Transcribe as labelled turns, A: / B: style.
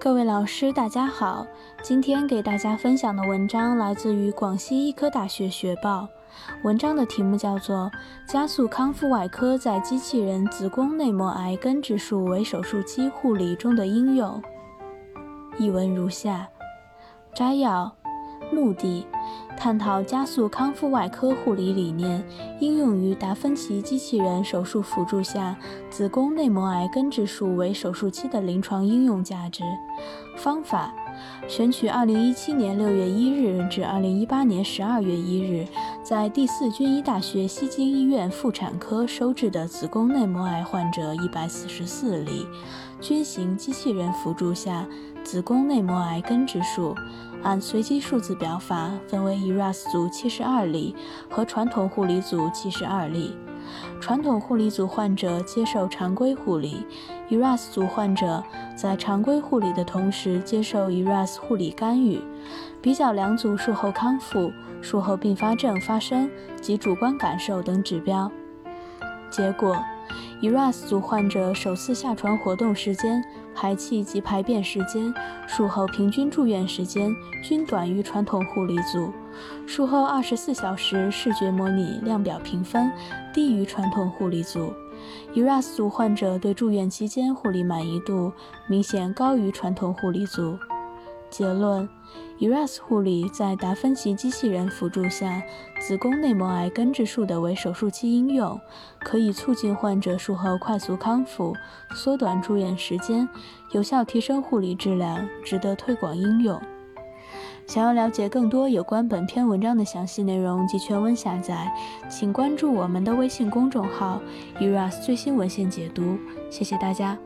A: 各位老师，大家好。今天给大家分享的文章来自于广西医科大学学报，文章的题目叫做《加速康复外科在机器人子宫内膜癌根治术为手术机护理中的应用》。译文如下：摘要。目的：探讨加速康复外科护理理念应用于达芬奇机器人手术辅助下子宫内膜癌根治术为手术期的临床应用价值。方法：选取2017年6月1日至2018年12月1日在第四军医大学西京医院妇产科收治的子宫内膜癌患者144例，均行机器人辅助下子宫内膜癌根治术。按随机数字表法分为一 ERAS 组七十二例和传统护理组七十二例。传统护理组患者接受常规护理，ERAS 组患者在常规护理的同时接受 ERAS 护理干预。比较两组术后康复、术后并发症发生及主观感受等指标。结果。ERAS 组患者首次下床活动时间、排气及排便时间、术后平均住院时间均短于传统护理组。术后二十四小时视觉模拟量表评分低于传统护理组。ERAS 组患者对住院期间护理满意度明显高于传统护理组。结论：ERAS 护理在达芬奇机器人辅助下子宫内膜癌根治术的为手术期应用，可以促进患者术后快速康复，缩短住院时间，有效提升护理质量，值得推广应用。想要了解更多有关本篇文章的详细内容及全文下载，请关注我们的微信公众号 “ERAS 最新文献解读”。谢谢大家。